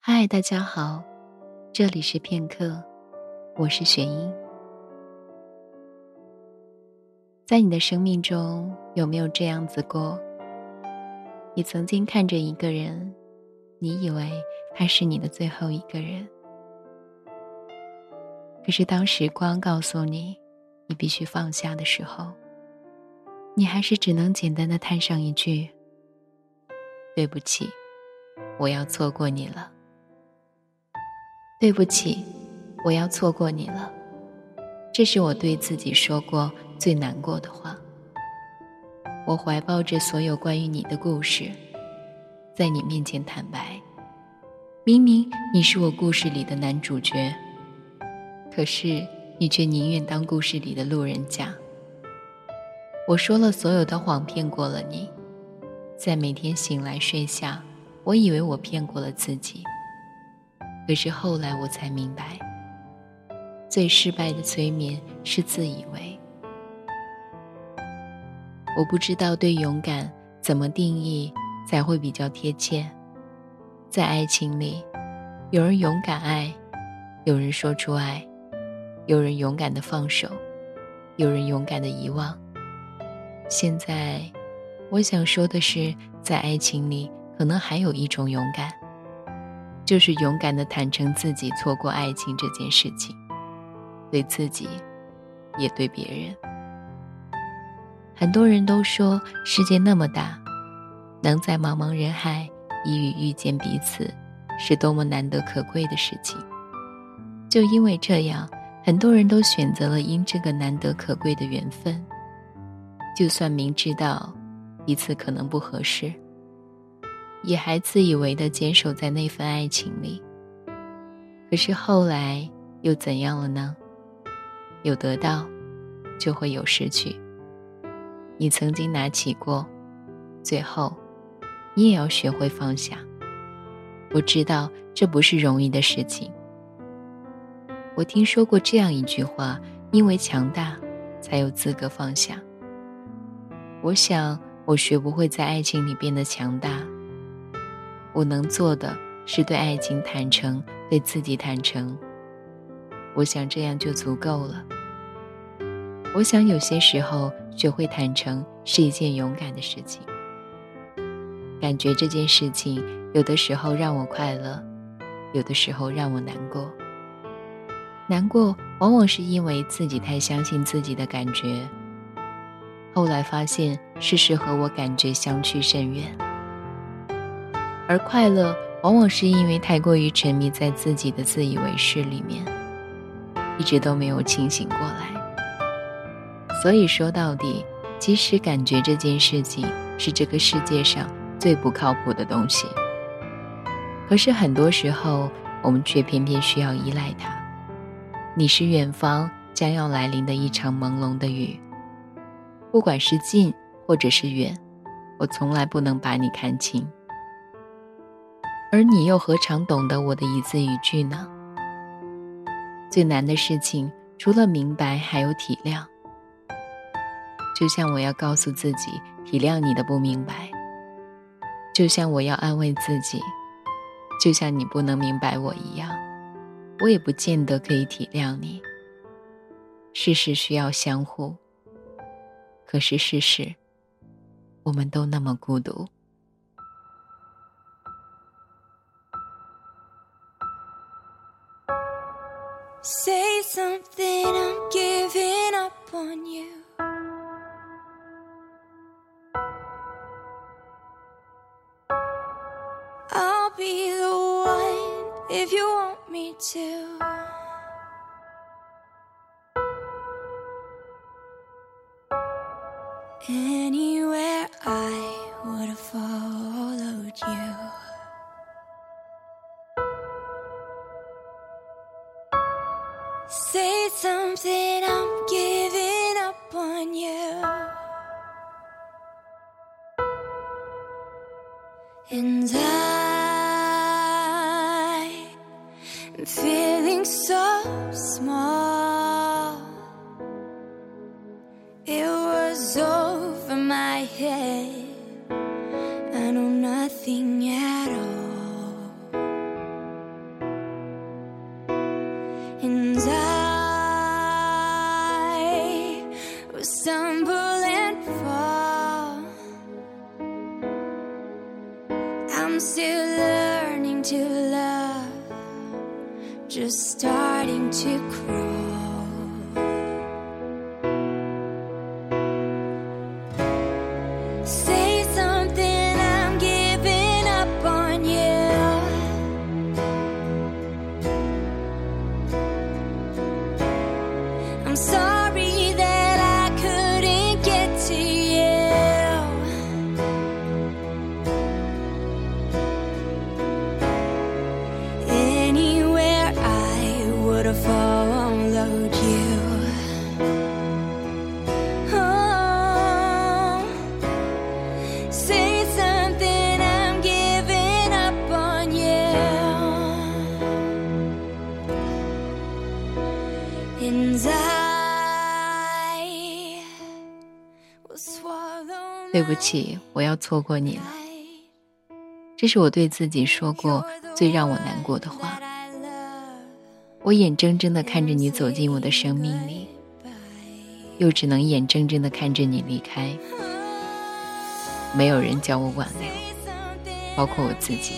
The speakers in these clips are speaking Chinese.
嗨，大家好，这里是片刻，我是雪英。在你的生命中，有没有这样子过？你曾经看着一个人，你以为他是你的最后一个人，可是当时光告诉你，你必须放下的时候，你还是只能简单的叹上一句：“对不起，我要错过你了。”对不起，我要错过你了。这是我对自己说过最难过的话。我怀抱着所有关于你的故事，在你面前坦白。明明你是我故事里的男主角，可是你却宁愿当故事里的路人甲。我说了所有的谎，骗过了你，在每天醒来睡下，我以为我骗过了自己。可是后来我才明白，最失败的催眠是自以为。我不知道对勇敢怎么定义才会比较贴切。在爱情里，有人勇敢爱，有人说出爱，有人勇敢的放手，有人勇敢的遗忘。现在，我想说的是，在爱情里，可能还有一种勇敢。就是勇敢的坦诚自己错过爱情这件事情，对自己，也对别人。很多人都说世界那么大，能在茫茫人海一遇遇见彼此，是多么难得可贵的事情。就因为这样，很多人都选择了因这个难得可贵的缘分，就算明知道彼此可能不合适。也还自以为的坚守在那份爱情里，可是后来又怎样了呢？有得到，就会有失去。你曾经拿起过，最后，你也要学会放下。我知道这不是容易的事情。我听说过这样一句话：因为强大，才有资格放下。我想，我学不会在爱情里变得强大。我能做的是对爱情坦诚，对自己坦诚。我想这样就足够了。我想有些时候学会坦诚是一件勇敢的事情。感觉这件事情有的时候让我快乐，有的时候让我难过。难过往往是因为自己太相信自己的感觉，后来发现事实和我感觉相去甚远。而快乐，往往是因为太过于沉迷在自己的自以为是里面，一直都没有清醒过来。所以说到底，即使感觉这件事情是这个世界上最不靠谱的东西，可是很多时候，我们却偏偏需要依赖它。你是远方将要来临的一场朦胧的雨，不管是近或者是远，我从来不能把你看清。而你又何尝懂得我的一字一句呢？最难的事情，除了明白，还有体谅。就像我要告诉自己体谅你的不明白，就像我要安慰自己，就像你不能明白我一样，我也不见得可以体谅你。事事需要相互，可是事实，我们都那么孤独。Say something, I'm giving up on you. I'll be the one if you want me to. Learning to love, just starting to crawl. Followed you. I 对不起，我要错过你了。这是我对自己说过最让我难过的话。我眼睁睁的看着你走进我的生命里，又只能眼睁睁的看着你离开。没有人教我挽留，包括我自己，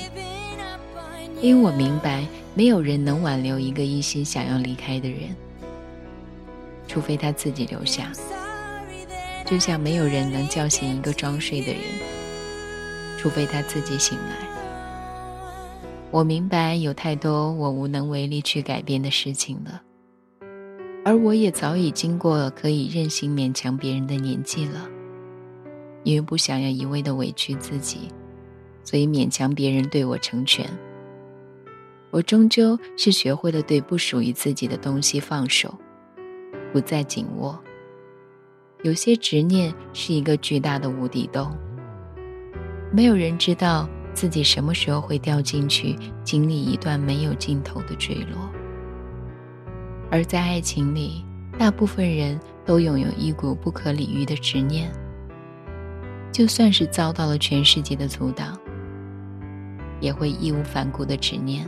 因为我明白，没有人能挽留一个一心想要离开的人，除非他自己留下。就像没有人能叫醒一个装睡的人，除非他自己醒来。我明白有太多我无能为力去改变的事情了，而我也早已经过了可以任性勉强别人的年纪了。因为不想要一味的委屈自己，所以勉强别人对我成全。我终究是学会了对不属于自己的东西放手，不再紧握。有些执念是一个巨大的无底洞，没有人知道自己什么时候会掉进去，经历一段没有尽头的坠落。而在爱情里，大部分人都拥有一股不可理喻的执念，就算是遭到了全世界的阻挡，也会义无反顾的执念。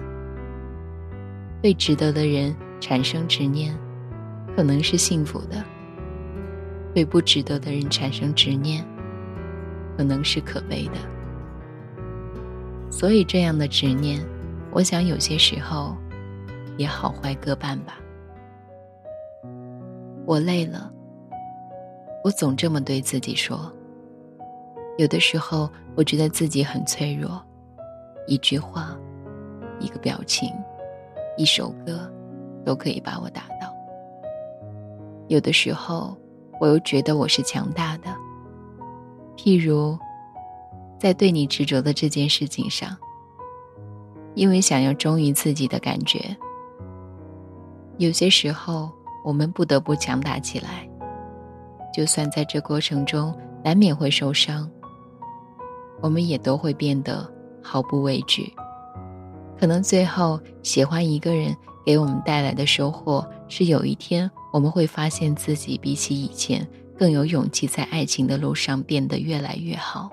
对值得的人产生执念，可能是幸福的。对不值得的人产生执念，可能是可悲的。所以，这样的执念，我想有些时候也好坏各半吧。我累了，我总这么对自己说。有的时候，我觉得自己很脆弱，一句话、一个表情、一首歌，都可以把我打倒。有的时候，我又觉得我是强大的，譬如，在对你执着的这件事情上，因为想要忠于自己的感觉，有些时候我们不得不强大起来，就算在这过程中难免会受伤，我们也都会变得毫不畏惧。可能最后喜欢一个人给我们带来的收获是，有一天我们会发现自己比起以前更有勇气，在爱情的路上变得越来越好，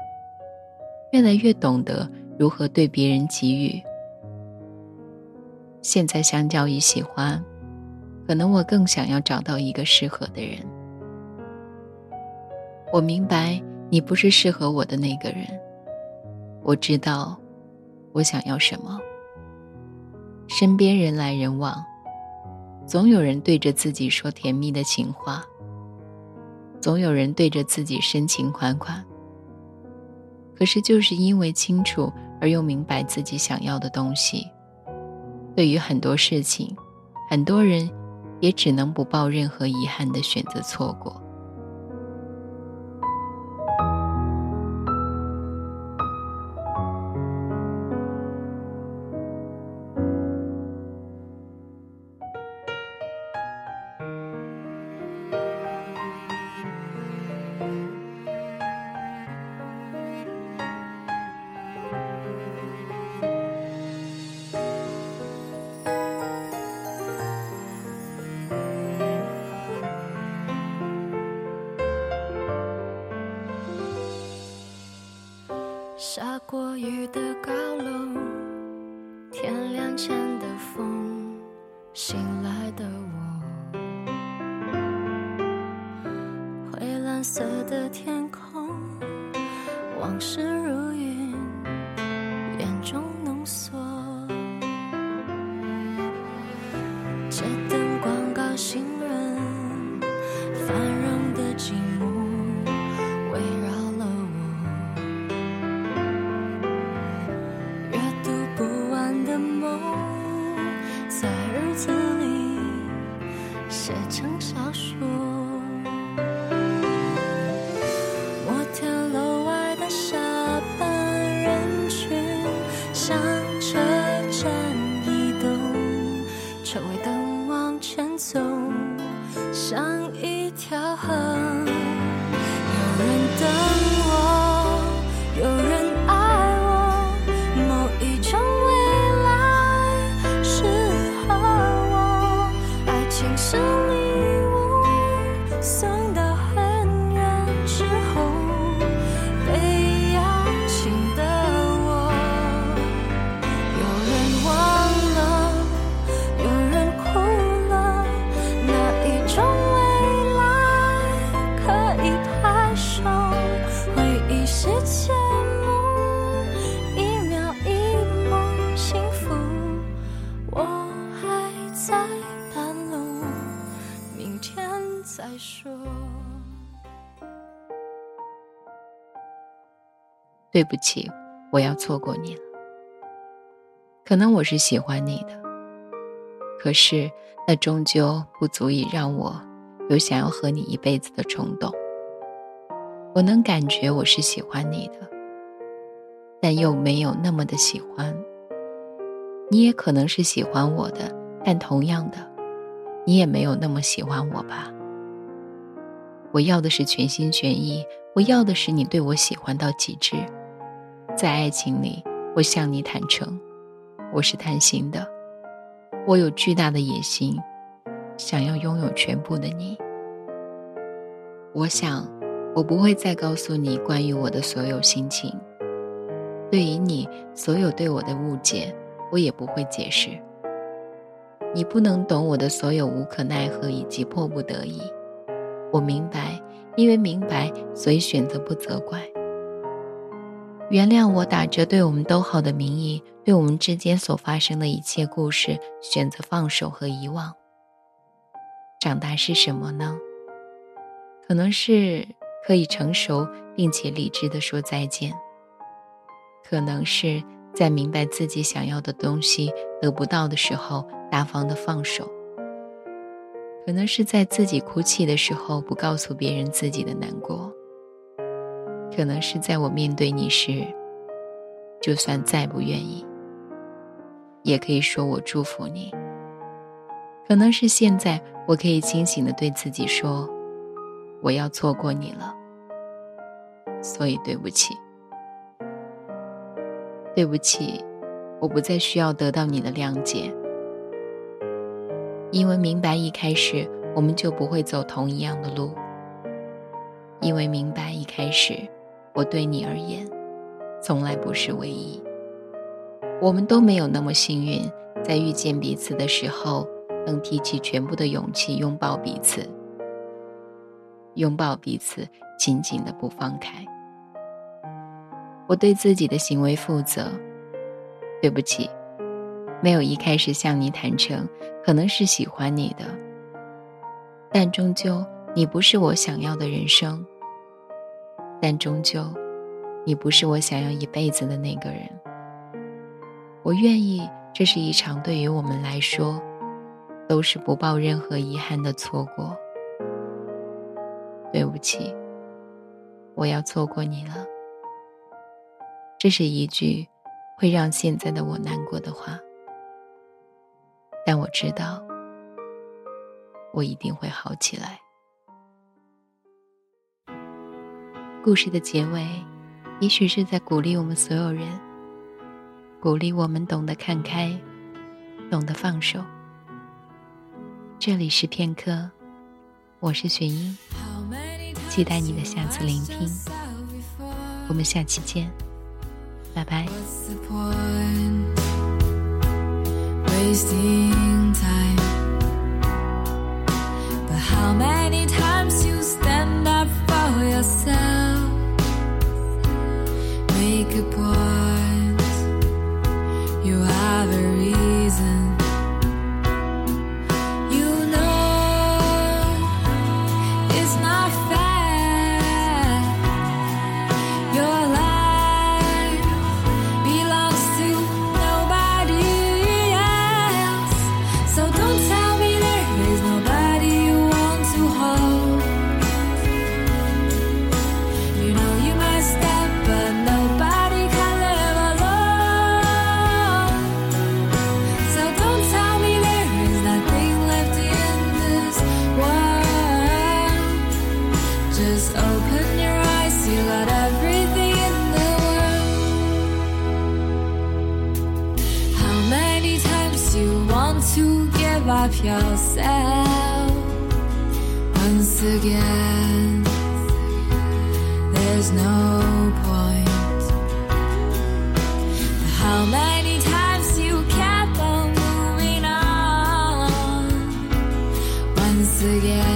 越来越懂得如何对别人给予。现在相较于喜欢，可能我更想要找到一个适合的人。我明白你不是适合我的那个人，我知道我想要什么。身边人来人往，总有人对着自己说甜蜜的情话，总有人对着自己深情款款。可是，就是因为清楚而又明白自己想要的东西，对于很多事情，很多人也只能不抱任何遗憾的选择错过。下过雨的高楼，天亮前对不起，我要错过你了。可能我是喜欢你的，可是那终究不足以让我有想要和你一辈子的冲动。我能感觉我是喜欢你的，但又没有那么的喜欢。你也可能是喜欢我的，但同样的，你也没有那么喜欢我吧。我要的是全心全意，我要的是你对我喜欢到极致。在爱情里，我向你坦诚，我是贪心的，我有巨大的野心，想要拥有全部的你。我想，我不会再告诉你关于我的所有心情，对于你所有对我的误解，我也不会解释。你不能懂我的所有无可奈何以及迫不得已。我明白，因为明白，所以选择不责怪。原谅我打着对我们都好的名义，对我们之间所发生的一切故事选择放手和遗忘。长大是什么呢？可能是可以成熟并且理智的说再见。可能是在明白自己想要的东西得不到的时候，大方的放手。可能是在自己哭泣的时候，不告诉别人自己的难过。可能是在我面对你时，就算再不愿意，也可以说我祝福你。可能是现在，我可以清醒的对自己说，我要错过你了，所以对不起，对不起，我不再需要得到你的谅解，因为明白一开始我们就不会走同一样的路，因为明白一开始。我对你而言，从来不是唯一。我们都没有那么幸运，在遇见彼此的时候，能提起全部的勇气拥抱彼此，拥抱彼此，紧紧的不放开。我对自己的行为负责，对不起，没有一开始向你坦诚，可能是喜欢你的，但终究你不是我想要的人生。但终究，你不是我想要一辈子的那个人。我愿意，这是一场对于我们来说，都是不抱任何遗憾的错过。对不起，我要错过你了。这是一句会让现在的我难过的话，但我知道，我一定会好起来。故事的结尾，也许是在鼓励我们所有人，鼓励我们懂得看开，懂得放手。这里是片刻，我是雪英，期待你的下次聆听。我们下期见，拜拜。There's no point. How many times you kept on moving on once again.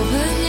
over.